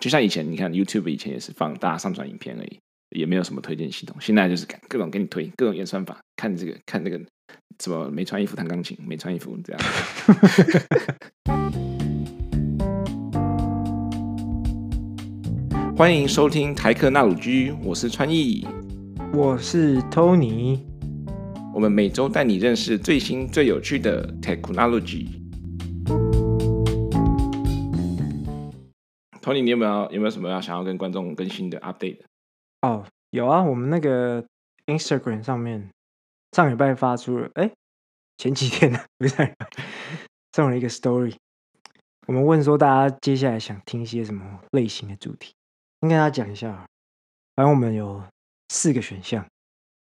就像以前你看 YouTube 以前也是放大家上传影片而已，也没有什么推荐系统。现在就是各种给你推，各种演算法，看这个看那个什么没穿衣服弹钢琴，没穿衣服这样。欢迎收听台客纳鲁居，我是川艺，我是 Tony，我们每周带你认识最新最有趣的 Technology。Tony，你有没有有没有什么要想要跟观众更新的 update？哦，有啊，我们那个 Instagram 上面上礼拜发出了，哎，前几天呢，不是上礼拜，送了一个 story，我们问说大家接下来想听一些什么类型的主题。先跟大家讲一下，反正我们有四个选项。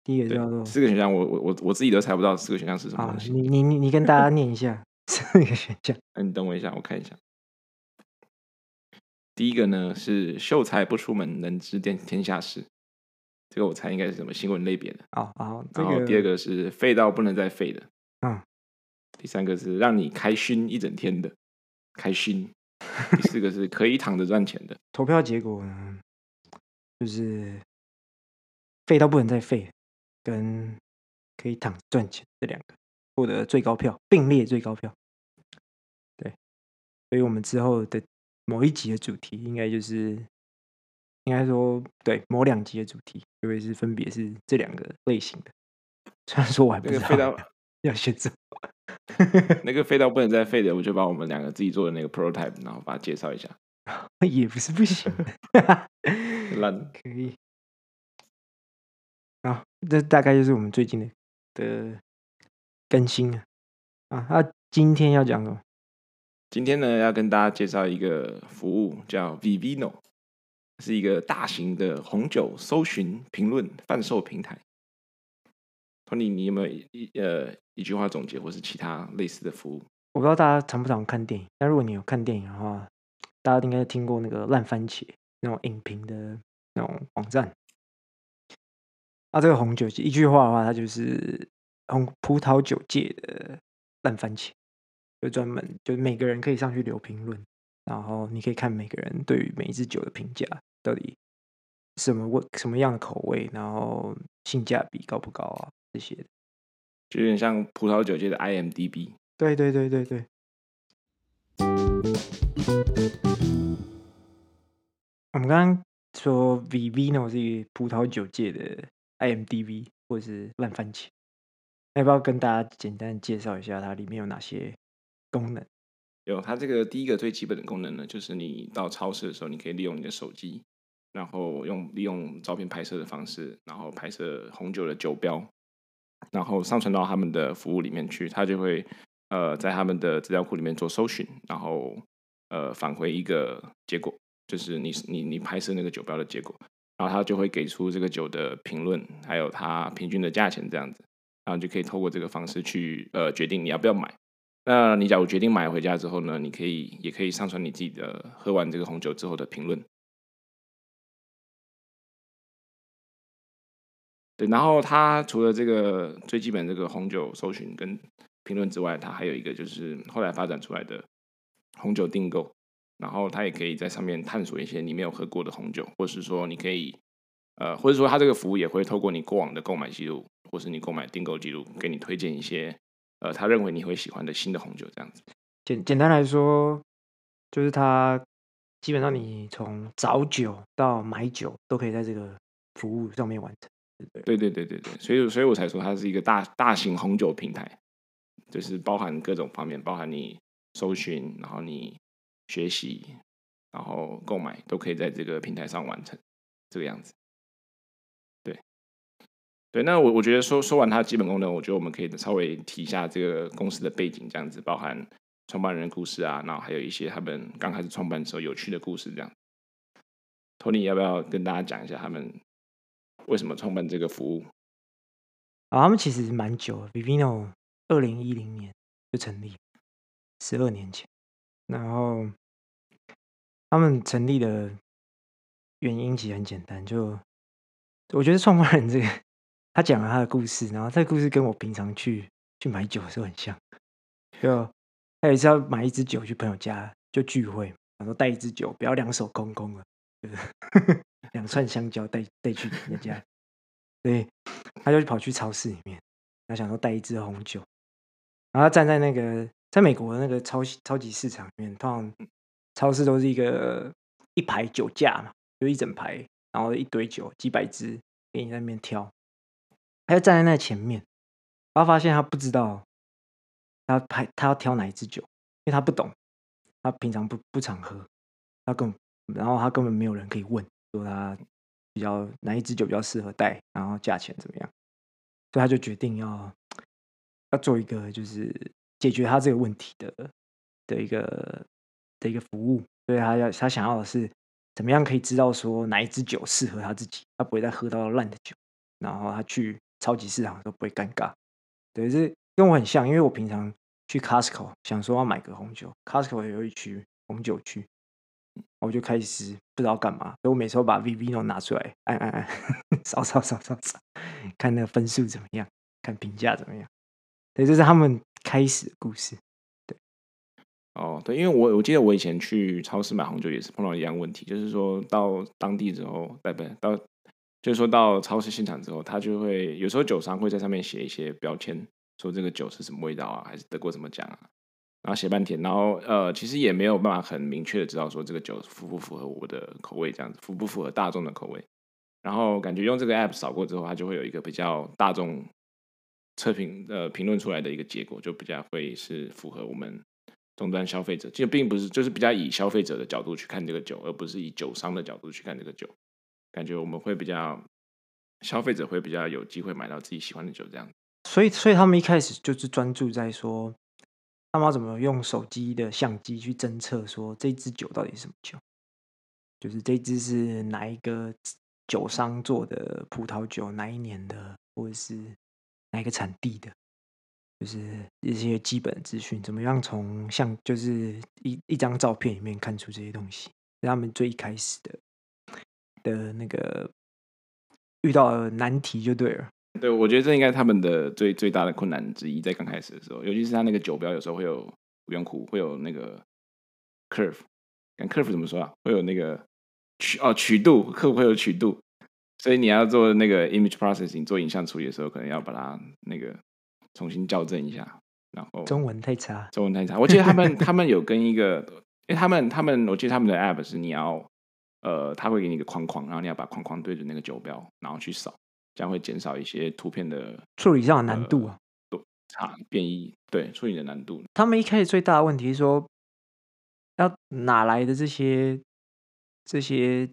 第一个叫做四个选项，我我我我自己都猜不到四个选项是什么东西。你你你你跟大家念一下 四个选项。哎你等我一下，我看一下。第一个呢是秀才不出门，能知天天下事。这个我猜应该是什么新闻类别的。哦哦，然后第二个是废到不能再废的。嗯。第三个是让你开心一整天的，开心。第四个是可以躺着赚钱的。投票结果呢，就是废到不能再废，跟可以躺着赚钱这两个获得最高票，并列最高票。对，所以我们之后的某一集的主题，应该就是应该说对某两集的主题，就会是分别是这两个类型的。虽然说我还不知道 要选择。那个废到不能再废的，我就把我们两个自己做的那个 prototype，然后把它介绍一下。也不是不行，烂可以。啊，这大概就是我们最近的的更新啊。啊，那今天要讲什么？今天呢，要跟大家介绍一个服务，叫 Vivino，是一个大型的红酒搜寻、评论、贩售平台。Tony，你有没有一呃一句话总结，或是其他类似的服务？我不知道大家常不常看电影，但如果你有看电影的话，大家应该听过那个烂番茄那种影评的那种网站。啊，这个红酒一句话的话，它就是红葡萄酒界的烂番茄，就专门就每个人可以上去留评论，然后你可以看每个人对于每一支酒的评价到底什么味、什么样的口味，然后性价比高不高啊？这些就有点像葡萄酒界的 IMDB。对对对对对。我们刚刚说 Vivino 是葡萄酒界的 IMDB，或者是烂番茄。要不要跟大家简单介绍一下它里面有哪些功能？有，它这个第一个最基本的功能呢，就是你到超市的时候，你可以利用你的手机，然后用利用照片拍摄的方式，然后拍摄红酒的酒标。然后上传到他们的服务里面去，他就会呃在他们的资料库里面做搜寻，然后呃返回一个结果，就是你你你拍摄那个酒标的结果，然后他就会给出这个酒的评论，还有它平均的价钱这样子，然后就可以透过这个方式去呃决定你要不要买。那你假如决定买回家之后呢，你可以也可以上传你自己的喝完这个红酒之后的评论。对，然后它除了这个最基本这个红酒搜寻跟评论之外，它还有一个就是后来发展出来的红酒订购，然后它也可以在上面探索一些你没有喝过的红酒，或是说你可以呃，或者说它这个服务也会透过你过往的购买记录，或是你购买订购记录，给你推荐一些呃，他认为你会喜欢的新的红酒这样子。简简单来说，就是它基本上你从找酒到买酒都可以在这个服务上面完成。对对对对对，所以所以我才说它是一个大大型红酒平台，就是包含各种方面，包含你搜寻，然后你学习，然后购买，都可以在这个平台上完成，这个样子。对，那我我觉得说说完它基本功能，我觉得我们可以稍微提一下这个公司的背景，这样子，包含创办人的故事啊，然后还有一些他们刚开始创办的时候有趣的故事，这样。托尼要不要跟大家讲一下他们？为什么创办这个服务？啊，他们其实蛮久了，Vivino 二零一零年就成立，十二年前。然后他们成立的原因其实很简单，就我觉得创办人这个，他讲了他的故事，然后这个故事跟我平常去去买酒的时候很像。就他有一次要买一支酒去朋友家就聚会，然后带一支酒，不要两手空空了，就是 两串香蕉带带去人家。对，他就跑去超市里面，他想说带一支红酒，然后他站在那个在美国的那个超超级市场里面，通常超市都是一个一排酒架嘛，就一整排，然后一堆酒，几百支给你在那边挑。他就站在那前面，然后发现他不知道他排他要挑哪一支酒，因为他不懂，他平常不不常喝，他根本然后他根本没有人可以问说他。比较哪一支酒比较适合带，然后价钱怎么样？所以他就决定要要做一个就是解决他这个问题的的一个的一个服务。所以他要他想要的是怎么样可以知道说哪一支酒适合他自己，他不会再喝到烂的酒，然后他去超级市场都不会尴尬。对，这跟我很像，因为我平常去 Costco 想说要买个红酒，Costco 也有一区红酒区。我就开始不知道干嘛，所以我每次都把 Vivino 拿出来，按按按，扫扫扫扫扫，看那个分数怎么样，看评价怎么样。对，这是他们开始的故事。对，哦，对，因为我我记得我以前去超市买红酒也是碰到一样问题，就是说到当地之后，对不？到就是说到超市现场之后，他就会有时候酒商会在上面写一些标签，说这个酒是什么味道啊，还是得过什么奖啊。然后写半天，然后呃，其实也没有办法很明确的知道说这个酒符不符合我的口味，这样子符不符合大众的口味。然后感觉用这个 app 扫过之后，它就会有一个比较大众测评呃评论出来的一个结果，就比较会是符合我们终端消费者。就并不是，就是比较以消费者的角度去看这个酒，而不是以酒商的角度去看这个酒。感觉我们会比较消费者会比较有机会买到自己喜欢的酒，这样。所以，所以他们一开始就是专注在说。他们要怎么用手机的相机去侦测说这支酒到底是什么酒？就是这支是哪一个酒商做的葡萄酒，哪一年的，或者是哪一个产地的？就是一些基本资讯，怎么样从相就是一一张照片里面看出这些东西？是他们最一开始的的那个遇到的难题就对了。对，我觉得这应该是他们的最最大的困难之一，在刚开始的时候，尤其是他那个酒标有时候会有圆弧，会有那个 curve，看 curve 怎么说啊？会有那个曲哦曲度，会不会有曲度？所以你要做那个 image processing，做影像处理的时候，可能要把它那个重新校正一下。然后中文太差，中文太差。我记得他们 他们有跟一个，因为他们他们，我记得他们的 app 是你要呃，他会给你一个框框，然后你要把框框对着那个酒标，然后去扫。这样会减少一些图片的处理上的难度啊，多差变异，对处理的难度。他们一开始最大的问题是说，要哪来的这些这些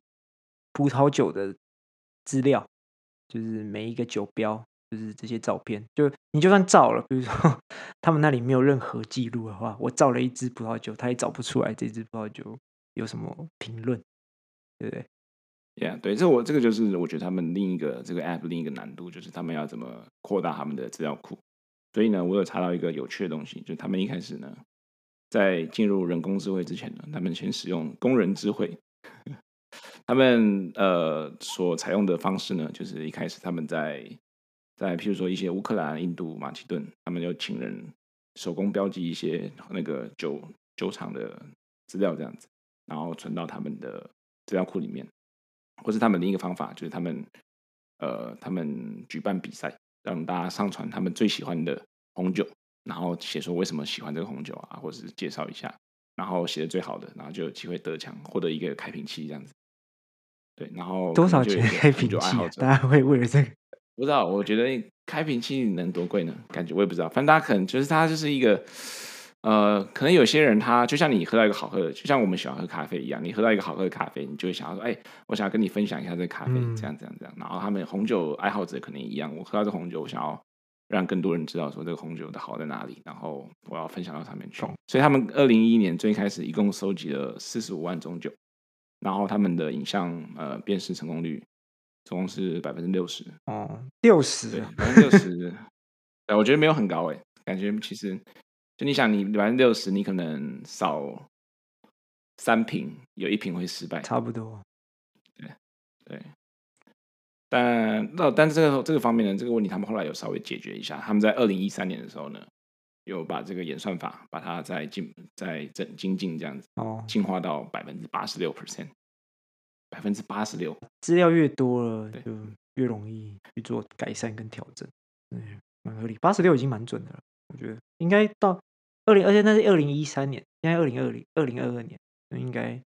葡萄酒的资料？就是每一个酒标，就是这些照片，就你就算照了，比如说他们那里没有任何记录的话，我照了一支葡萄酒，他也找不出来这支葡萄酒有什么评论，对不对？Yeah，对，这我这个就是我觉得他们另一个这个 app 另一个难度，就是他们要怎么扩大他们的资料库。所以呢，我有查到一个有趣的东西，就是他们一开始呢，在进入人工智慧之前呢，他们先使用工人智慧。他们呃所采用的方式呢，就是一开始他们在在譬如说一些乌克兰、印度、马其顿，他们就请人手工标记一些那个酒酒厂的资料，这样子，然后存到他们的资料库里面。或是他们另一个方法，就是他们，呃，他们举办比赛，让大家上传他们最喜欢的红酒，然后写说为什么喜欢这个红酒啊，或者是介绍一下，然后写的最好的，然后就有机会得奖，获得一个开瓶器这样子。对，然后多少钱开瓶器啊？大家会为了这个？不知道，我觉得开瓶器能多贵呢？感觉我也不知道，反正大家可能就是它就是一个。呃，可能有些人他就像你喝到一个好喝的，就像我们喜欢喝咖啡一样，你喝到一个好喝的咖啡，你就会想要说，哎，我想要跟你分享一下这个咖啡，嗯、这样这样这样。然后他们红酒爱好者可能一样，我喝到这红酒，我想要让更多人知道说这个红酒的好在哪里，然后我要分享到上面去。嗯、所以他们二零一一年最开始一共收集了四十五万种酒，然后他们的影像呃辨识成功率总共是百分之六十。哦，六十，百分之六十，我觉得没有很高哎，感觉其实。就你想，你百分之六十，你可能少三瓶，有一瓶会失败，差不多。对对，但那但是这个这个方面呢，这个问题他们后来有稍微解决一下。他们在二零一三年的时候呢，有把这个演算法把它再进再整精进这样子哦，进化到百分之八十六 percent，百分之八十六。资料越多了，就越容易去做改善跟调整。嗯，蛮合理，八十六已经蛮准的了。我觉得应该到二零，而且那是二零一三年，现在二零二零二零二二年，应该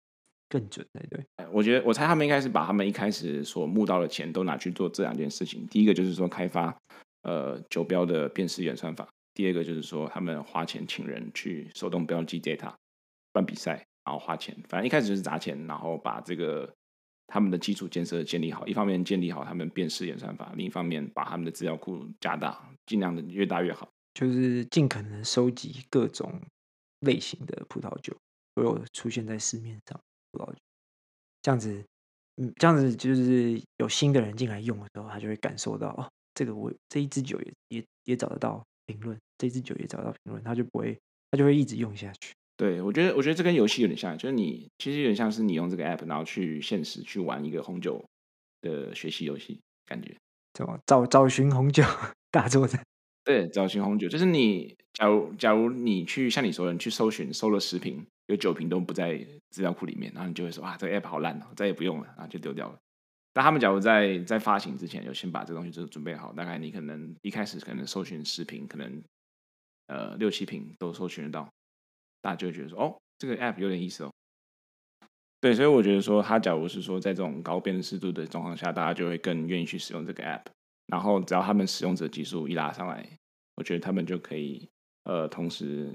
更准才对。我觉得，我猜他们应该是把他们一开始所募到的钱都拿去做这两件事情。第一个就是说开发呃酒标的辨识演算法，第二个就是说他们花钱请人去手动标记 data 办比赛，然后花钱，反正一开始就是砸钱，然后把这个他们的基础建设建立好。一方面建立好他们辨识演算法，另一方面把他们的资料库加大，尽量的越大越好。就是尽可能收集各种类型的葡萄酒，所有出现在市面上葡萄酒，这样子，嗯，这样子就是有新的人进来用的时候，他就会感受到哦，这个我这一支酒也也也找得到评论，这支酒也找得到评论，他就不会，他就会一直用下去。对，我觉得，我觉得这跟游戏有点像，就是你其实有点像是你用这个 app，然后去现实去玩一个红酒的学习游戏，感觉，怎么找找寻红酒 大作战？对，找寻红酒就是你，假如假如你去像你说的，你去搜寻，搜了十瓶，有九瓶都不在资料库里面，然后你就会说啊，这个 app 好烂哦，再也不用了，然后就丢掉了。但他们假如在在发行之前，有先把这东西就准备好，大概你可能一开始可能搜寻十瓶，可能呃六七瓶都搜寻得到，大家就会觉得说，哦，这个 app 有点意思哦。对，所以我觉得说，他假如是说在这种高辨识度的状况下，大家就会更愿意去使用这个 app。然后只要他们使用者技术一拉上来，我觉得他们就可以呃同时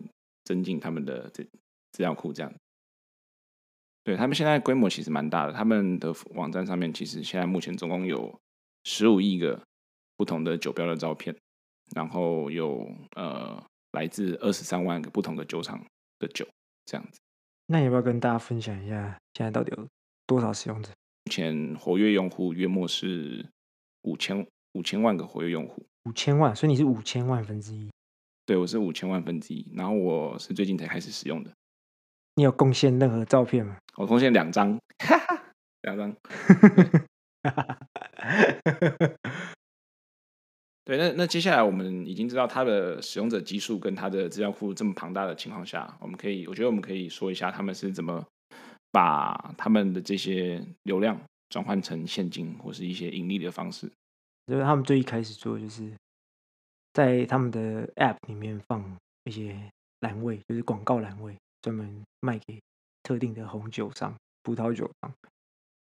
增进他们的这资料库，这样。对，他们现在规模其实蛮大的，他们的网站上面其实现在目前总共有十五亿个不同的酒标的照片，然后有呃来自二十三万个不同的酒厂的酒这样子。那你要不要跟大家分享一下，现在到底有多少使用者？目前活跃用户约莫是五千。五千万个活跃用户，五千万，所以你是五千万分之一。对，我是五千万分之一，然后我是最近才开始使用的。你有贡献任何照片吗？我贡献两张，两张。对，那那接下来我们已经知道它的使用者基数跟它的资料库这么庞大的情况下，我们可以，我觉得我们可以说一下他们是怎么把他们的这些流量转换成现金或是一些盈利的方式。就是他们最一开始做，就是在他们的 App 里面放一些栏位，就是广告栏位，专门卖给特定的红酒商、葡萄酒商，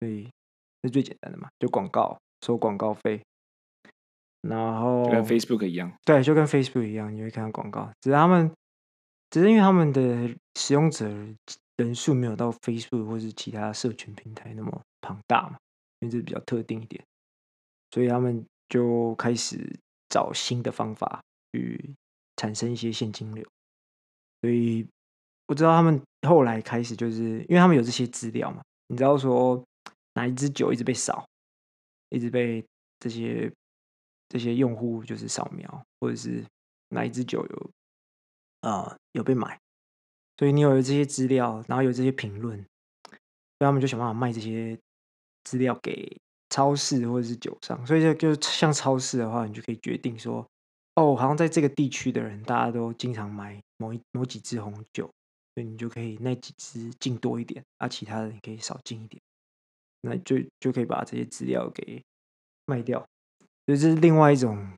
所以是最简单的嘛，就广告收广告费，然后就跟 Facebook 一样，对，就跟 Facebook 一样，你会看到广告，只是他们只是因为他们的使用者人数没有到 Facebook 或是其他社群平台那么庞大嘛，因为这比较特定一点。所以他们就开始找新的方法去产生一些现金流。所以我知道他们后来开始就是因为他们有这些资料嘛，你知道说哪一支酒一直被扫，一直被这些这些用户就是扫描，或者是哪一支酒有、呃、有被买，所以你有了这些资料，然后有这些评论，所以他们就想办法卖这些资料给。超市或者是酒商，所以就就像超市的话，你就可以决定说，哦，好像在这个地区的人，大家都经常买某一某几支红酒，所以你就可以那几支进多一点，啊，其他的你可以少进一点，那就就可以把这些资料给卖掉，所以这是另外一种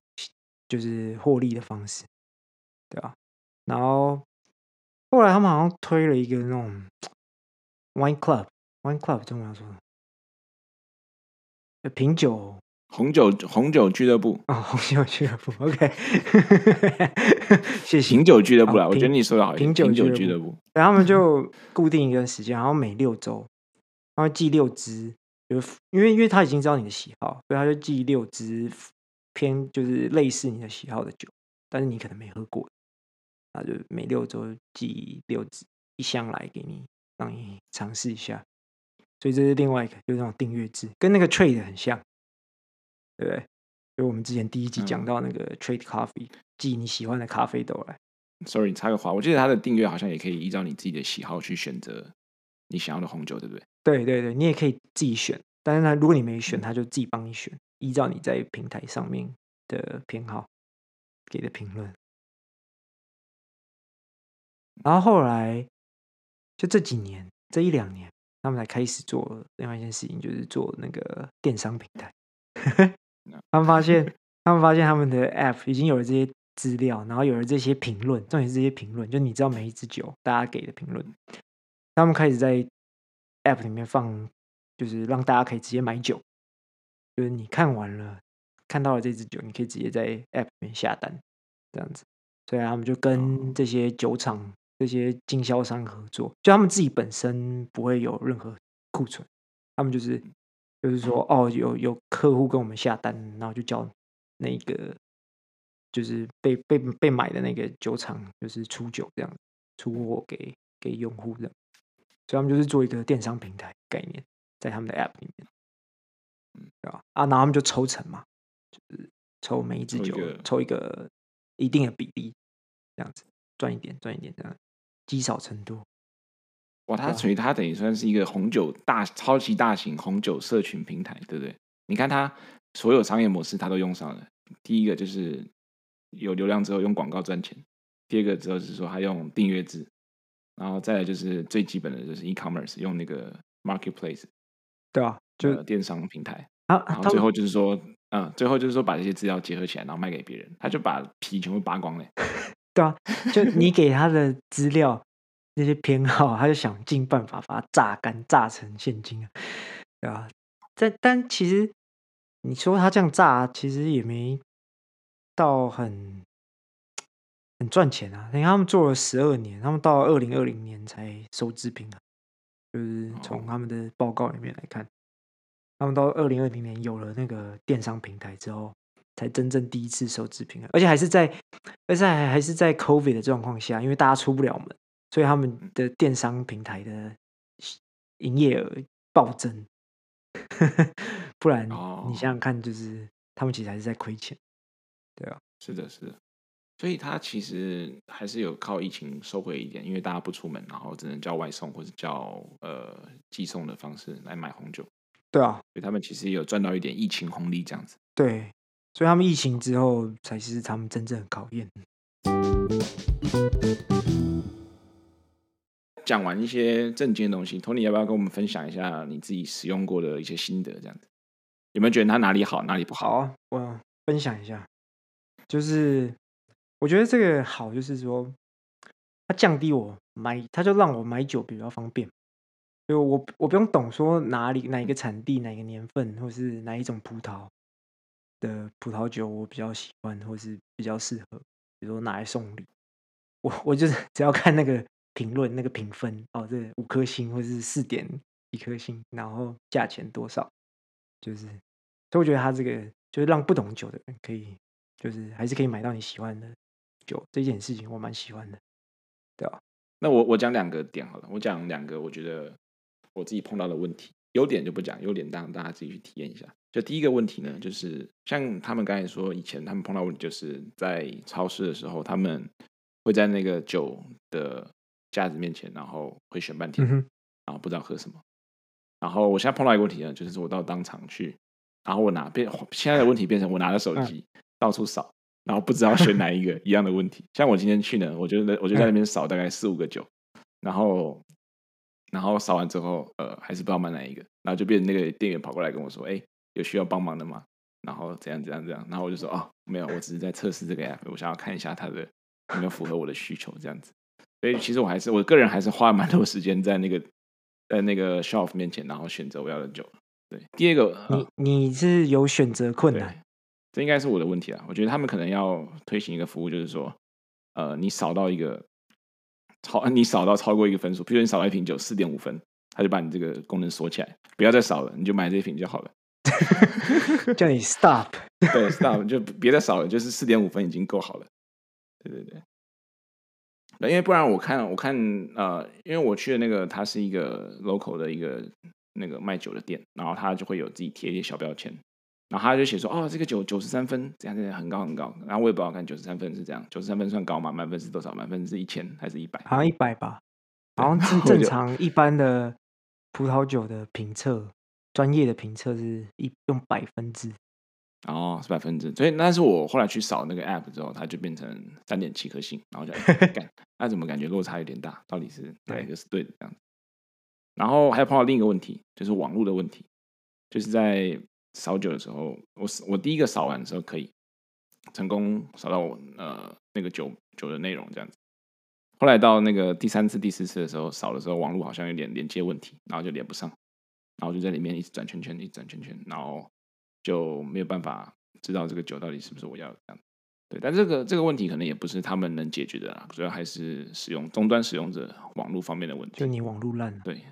就是获利的方式，对吧？然后后来他们好像推了一个那种 wine club，wine club 中文要说。品酒红酒红酒俱乐部啊、哦，红酒俱乐部，OK，谢谢。品酒俱乐部啦，哦、我觉得你说的好。品酒俱乐部，然后他们就 固定一个时间，然后每六周，他会寄六支，就因为因为他已经知道你的喜好，所以他就寄六支偏就是类似你的喜好的酒，但是你可能没喝过，他就每六周寄六支一箱来给你，让你尝试一下。所以这是另外一个，就是那种订阅制，跟那个 Trade 很像，对不对？就我们之前第一集讲到那个 Trade Coffee，寄你喜欢的咖啡豆来。Sorry，你插个话，我记得它的订阅好像也可以依照你自己的喜好去选择你想要的红酒，对不对？对对对，你也可以自己选，但是呢，如果你没选，他就自己帮你选，依照你在平台上面的偏好给的评论。然后后来就这几年，这一两年，他们才开始做另外一件事情，就是做那个电商平台。他们发现，他们发现他们的 App 已经有了这些资料，然后有了这些评论，重点是这些评论，就你知道每一支酒大家给的评论，他们开始在 App 里面放，就是让大家可以直接买酒，就是你看完了，看到了这支酒，你可以直接在 App 里面下单，这样子。所以他们就跟这些酒厂、这些经销商合作，就他们自己本身不会有任何库存，他们就是就是说，哦，有有客户跟我们下单，然后就叫那个就是被被被买的那个酒厂，就是出酒这样出货给给用户的，所以他们就是做一个电商平台概念，在他们的 App 里面，嗯，对吧？啊，然后他们就抽成嘛，就是抽每一支酒抽一个一定的比例。这样子赚一点，赚一点，这样积少成多。哇，它属于它等于算是一个红酒大超级大型红酒社群平台，对不对？你看它所有商业模式，它都用上了。第一个就是有流量之后用广告赚钱，第二个之后是说它用订阅制，然后再来就是最基本的就是 e-commerce 用那个 marketplace，对啊，就电商平台啊。然后最后就是说，嗯，最后就是说把这些资料结合起来，然后卖给别人，他就把皮全部扒光了。对啊，就你 给他的资料那些偏好，他就想尽办法把它榨干，榨成现金啊，对吧？但但其实你说他这样榨，其实也没到很很赚钱啊。你看他们做了十二年，他们到二零二零年才收支平衡，就是从他们的报告里面来看，他们到二零二零年有了那个电商平台之后。才真正第一次收支平衡，而且还是在，而且还还是在 COVID 的状况下，因为大家出不了门，所以他们的电商平台的营业额暴增。不然你想想看，就是他们其实还是在亏钱。对啊，是的，是的。所以他其实还是有靠疫情收回一点，因为大家不出门，然后只能叫外送或者叫呃寄送的方式来买红酒。对啊，所以他们其实也有赚到一点疫情红利这样子。对。所以他们疫情之后才是他们真正的考验。讲完一些正经的东西，Tony 要不要跟我们分享一下你自己使用过的一些心得？这样子有没有觉得它哪里好，哪里不好？好啊，我分享一下。就是我觉得这个好，就是说它降低我买，它就让我买酒比较方便。就我我不用懂说哪里哪一个产地、哪一个年份，或是哪一种葡萄。的葡萄酒我比较喜欢，或是比较适合，比如说拿来送礼，我我就是只要看那个评论、那个评分哦，这五颗星或是四点一颗星，然后价钱多少，就是，所以我觉得他这个就是让不懂酒的人可以，就是还是可以买到你喜欢的酒，这件事情我蛮喜欢的，对吧？那我我讲两个点好了，我讲两个我觉得我自己碰到的问题。优点就不讲，优点让大家自己去体验一下。就第一个问题呢，就是像他们刚才说，以前他们碰到问题，就是在超市的时候，他们会在那个酒的架子面前，然后会选半天，然后不知道喝什么。然后我现在碰到一个问题呢，就是我到当场去，然后我拿变，现在的问题变成我拿着手机到处扫，然后不知道选哪一个 一样的问题。像我今天去呢，我就我就在那边扫大概四五个酒，然后。然后扫完之后，呃，还是不知道买哪一个，然后就变成那个店员跑过来跟我说：“哎，有需要帮忙的吗？”然后怎样怎样怎样，然后我就说：“哦，没有，我只是在测试这个 app，我想要看一下它的有没有符合我的需求，这样子。”所以其实我还是我个人还是花了蛮多时间在那个在那个 shelf 面前，然后选择我要的酒。对，第二个，你你是有选择困难，这应该是我的问题啊。我觉得他们可能要推行一个服务，就是说，呃，你扫到一个。超你扫到超过一个分数，比如你扫到一瓶酒四点五分，他就把你这个功能锁起来，不要再扫了，你就买这一瓶就好了。叫你 stop，对 stop，就别再少了，就是四点五分已经够好了。对对对，因为不然我看我看呃，因为我去的那个它是一个 local 的一个那个卖酒的店，然后他就会有自己贴一些小标签。然后他就写说，哦，这个酒九十三分，这样这样很高很高。然后我也不知道看九十三分是这样，九十三分算高吗？满分是多少？满分是一千还是一百？好像一百吧，好像 是正常一般的葡萄酒的评测，专业的评测是一用百分制。哦，是百分之，所以那是我后来去扫那个 app 之后，它就变成三点七颗星，然后就 干，那怎么感觉落差有点大？到底是哪一个是对的这样子？然后还有碰到另一个问题，就是网络的问题，就是在扫酒的时候，我我第一个扫完的时候可以成功扫到我呃那个酒酒的内容这样子，后来到那个第三次、第四次的时候扫的时候，网络好像有点连接问题，然后就连不上，然后就在里面一直转圈圈，一直转圈圈，然后就没有办法知道这个酒到底是不是我要的。对，但这个这个问题可能也不是他们能解决的啦，主要还是使用终端使用者网络方面的问题。就你网络烂。对。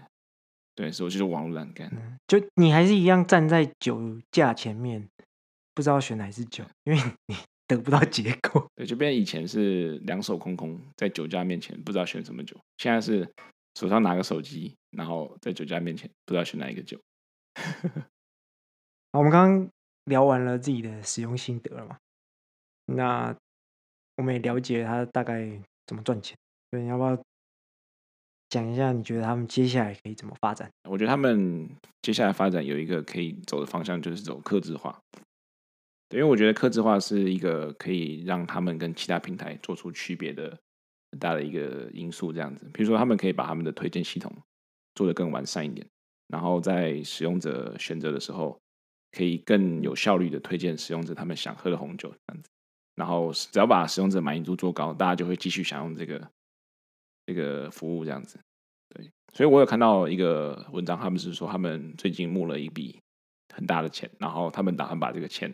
对，所以我就是网络栏杆。就你还是一样站在酒架前面，不知道选哪支酒，因为你得不到结果。对，就变成以前是两手空空，在酒架面前不知道选什么酒，现在是手上拿个手机，然后在酒架面前不知道选哪一个酒。好，我们刚刚聊完了自己的使用心得了嘛？那我们也了解他大概怎么赚钱，所以你要不要？讲一下，你觉得他们接下来可以怎么发展？我觉得他们接下来发展有一个可以走的方向，就是走客制化。对，因为我觉得客制化是一个可以让他们跟其他平台做出区别的很大的一个因素。这样子，比如说他们可以把他们的推荐系统做得更完善一点，然后在使用者选择的时候，可以更有效率的推荐使用者他们想喝的红酒。这样子，然后只要把使用者满意度做高，大家就会继续享用这个。这个服务这样子，对，所以我有看到一个文章，他们是说他们最近募了一笔很大的钱，然后他们打算把这个钱，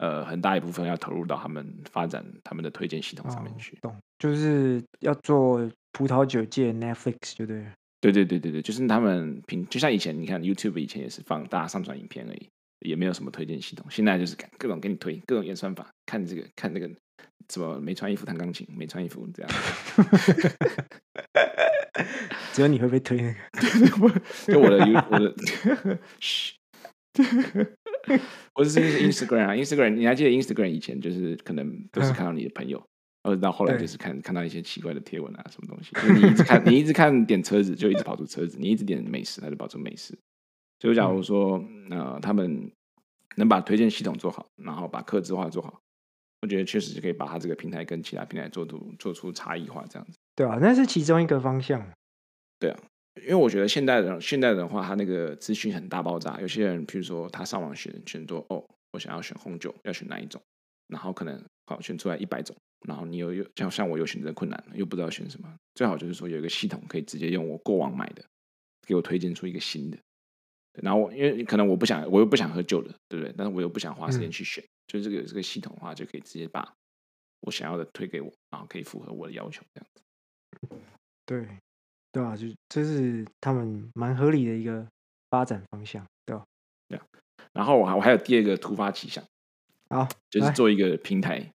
呃，很大一部分要投入到他们发展他们的推荐系统上面去。懂，就是要做葡萄酒界 Netflix，就对。对对对对对，就是他们平，就像以前你看 YouTube 以前也是放大家上传影片而已，也没有什么推荐系统，现在就是各种给你推，各种演算法，看这个看那个。什么没穿衣服弹钢琴？没穿衣服这样，只有你会被推那个。就我的我的，嘘，我是 Instagram 啊，Instagram，你还记得 Instagram 以前就是可能都是看到你的朋友，而到后来就是看看到一些奇怪的贴文啊，什么东西。就你一直看，你一直看点车子，就一直跑出车子；你一直点美食，它就跑出美食。就假如说，呃，他们能把推荐系统做好，然后把客制化做好。我觉得确实是可以把它这个平台跟其他平台做出做出差异化，这样子。对啊，那是其中一个方向。对啊，因为我觉得现代人现代人的话，他那个资讯很大爆炸。有些人，譬如说他上网选选说，哦，我想要选红酒，要选哪一种？然后可能好选出来一百种，然后你又又像像我有选择困难，又不知道选什么。最好就是说有一个系统可以直接用我过往买的，给我推荐出一个新的。然后我因为可能我不想，我又不想喝旧的，对不对？但是我又不想花时间去选。嗯就这个这个系统的话，就可以直接把我想要的推给我，然后可以符合我的要求，这样子。对，对啊，就这是他们蛮合理的一个发展方向，对吧？对啊。然后我还我还有第二个突发奇想，好，就是做一个平台，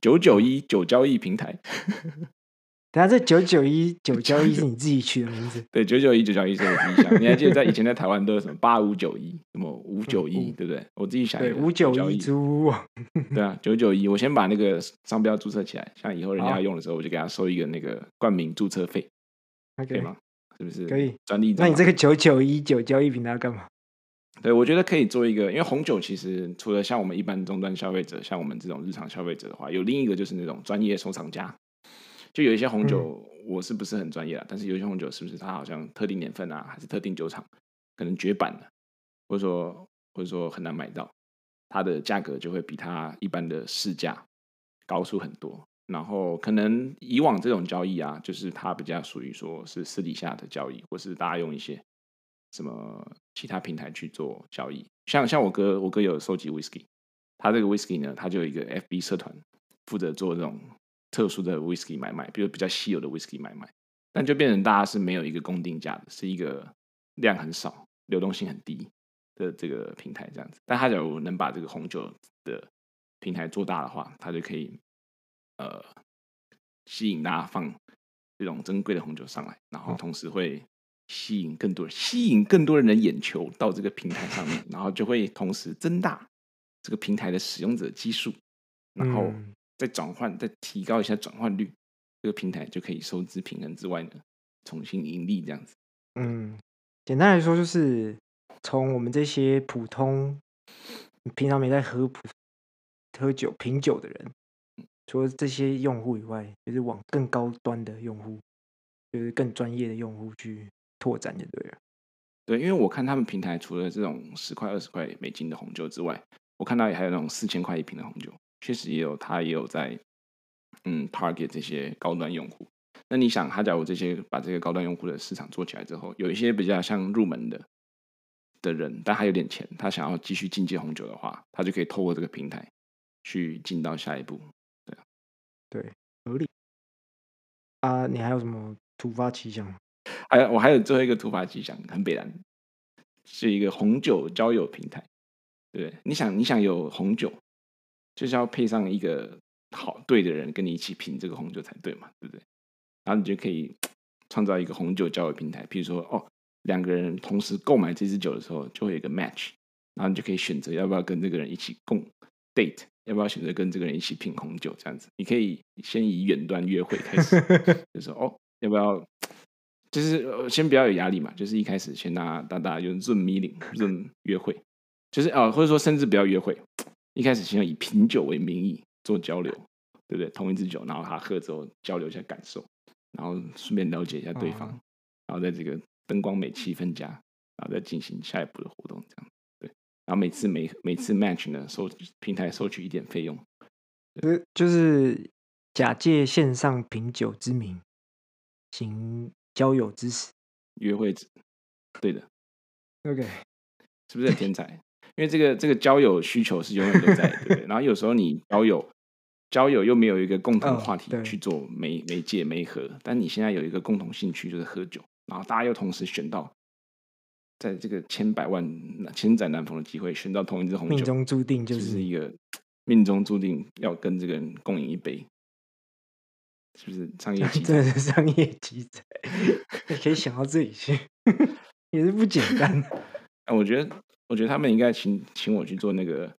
九九一九交易平台。等下，这九九一九交易是你自己取的名字？对，九九一九交易是我自己想。你还记得在以前在台湾都有什么八五九一，什么五九一，对不对？我自己想。对，五九一租。对啊，九九一，我先把那个商标注册起来，像以后人家要用的时候，我就给他收一个那个冠名注册费，可以吗？是不是？可以。专利。那你这个九九一九交易平台要干嘛？对，我觉得可以做一个，因为红酒其实除了像我们一般终端消费者，像我们这种日常消费者的话，有另一个就是那种专业收藏家。就有一些红酒，我是不是很专业啊？嗯、但是有一些红酒是不是它好像特定年份啊，还是特定酒厂，可能绝版了，或者说或者说很难买到，它的价格就会比它一般的市价高出很多。然后可能以往这种交易啊，就是它比较属于说是私底下的交易，或是大家用一些什么其他平台去做交易。像像我哥，我哥有收集 whisky，他这个 whisky 呢，他就有一个 FB 社团，负责做这种。特殊的 whisky 买卖，比如比较稀有的 whisky 买卖，但就变成大家是没有一个公定价的，是一个量很少、流动性很低的这个平台这样子。但他假如能把这个红酒的平台做大的话，他就可以呃吸引大家放这种珍贵的红酒上来，然后同时会吸引更多人，吸引更多人的眼球到这个平台上面，然后就会同时增大这个平台的使用者基数，然后。再转换，再提高一下转换率，这个平台就可以收支平衡之外呢，重新盈利这样子。嗯，简单来说就是从我们这些普通平常没在喝普喝酒品酒的人，除了这些用户以外，就是往更高端的用户，就是更专业的用户去拓展就对了。对，因为我看他们平台除了这种十块、二十块美金的红酒之外，我看到也还有那种四千块一瓶的红酒，确实也有，他也有在嗯 target 这些高端用户。那你想，他假如这些把这个高端用户的市场做起来之后，有一些比较像入门的的人，但他有点钱，他想要继续进阶红酒的话，他就可以透过这个平台去进到下一步。对，合理。啊，你还有什么突发奇想？还有，我还有最后一个突发奇想，很北烂，是一个红酒交友平台。对，你想，你想有红酒，就是要配上一个好对的人跟你一起品这个红酒才对嘛，对不对？然后你就可以 创造一个红酒交友平台，比如说哦，两个人同时购买这支酒的时候，就会有一个 match，然后你就可以选择要不要跟这个人一起共 date，要不要选择跟这个人一起品红酒这样子。你可以先以远端约会开始，就说哦，要不要？就是先不要有压力嘛，就是一开始先大大大用 Zoom meeting Zoom 约会，就是哦，或者说甚至不要约会，一开始先要以品酒为名义做交流，对不对？同一支酒，然后他喝之后交流一下感受。然后顺便了解一下对方，嗯、然后在这个灯光美、气氛佳，然后再进行下一步的活动，这样对。然后每次每每次 match 呢，收平台收取一点费用，就是就是假借线上品酒之名，行交友之实，约会之，对的。OK，是不是很天才？因为这个这个交友需求是永远都在，对不对？然后有时候你交友。交友又没有一个共同的话题去做媒媒介媒合，但你现在有一个共同兴趣就是喝酒，然后大家又同时选到，在这个千百万千载难逢的机会选到同一支红酒，命中注定就是，就是一个 命中注定要跟这个人共饮一杯，是不是商业机？真的是商业机仔，你 可以想到这里去，也是不简单。哎，我觉得，我觉得他们应该请请我去做那个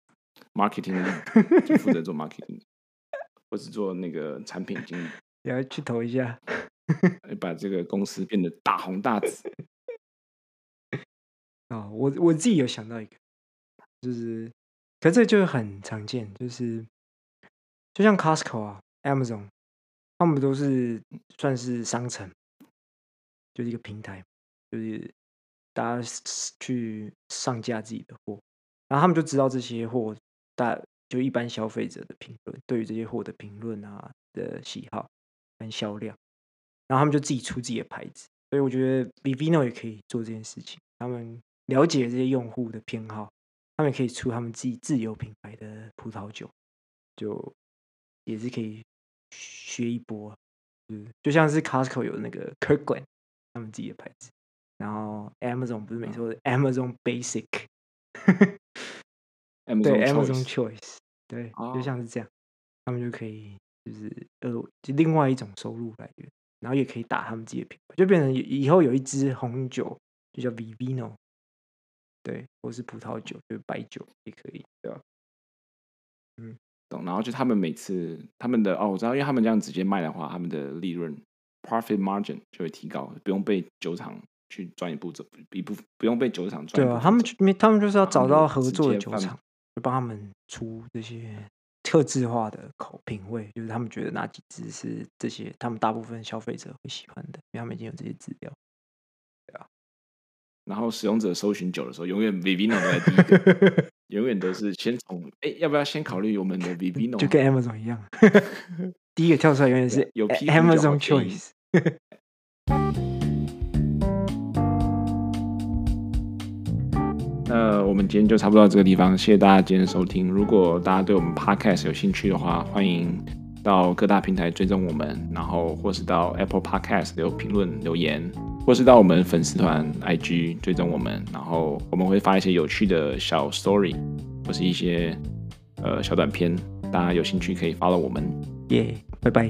marketing，就负责做 marketing。或是做那个产品经理，也要去投一下，把这个公司变得大红大紫。哦，我我自己有想到一个，就是，可这就是很常见，就是，就像 Costco 啊、Amazon，他们都是算是商城，就是一个平台，就是大家去上架自己的货，然后他们就知道这些货大。就一般消费者的评论，对于这些货的评论啊的喜好跟销量，然后他们就自己出自己的牌子，所以我觉得 Vivino 也可以做这件事情。他们了解这些用户的偏好，他们也可以出他们自己自有品牌的葡萄酒，就也是可以学一波。嗯，就像是 Costco 有那个 Kirkland 他们自己的牌子，然后 Amazon 不是每次说 Amazon Basic。对 Amazon Choice，对，就像是这样，他们就可以就是呃，就另外一种收入来源，然后也可以打他们自己的品牌，就变成以后有一支红酒就叫 Vivino，对，或是葡萄酒就是白酒也可以，对吧？嗯，懂。然后就他们每次他们的哦，我知道，因为他们这样直接卖的话，他们的利润 profit margin 就会提高，不用被酒厂去赚一步走一步，不用被酒厂赚。对啊，他们没他们就是要找到合作的酒厂。就帮他们出这些特制化的口品味，就是他们觉得哪几支是这些他们大部分消费者会喜欢的，因为他们已经有这些资料。然后使用者搜寻久的时候，永远 Vivino 都在第一 个，永远都是先从哎，要不要先考虑我们的 Vivino？就跟 Amazon 一样，第一个跳出来永远是有 Amazon Choice。那我们今天就差不多到这个地方，谢谢大家今天的收听。如果大家对我们 Podcast 有兴趣的话，欢迎到各大平台追踪我们，然后或是到 Apple Podcast 留评论留言，或是到我们粉丝团 IG 追踪我们，然后我们会发一些有趣的小 story 或是一些呃小短片，大家有兴趣可以 follow 我们。耶，拜拜。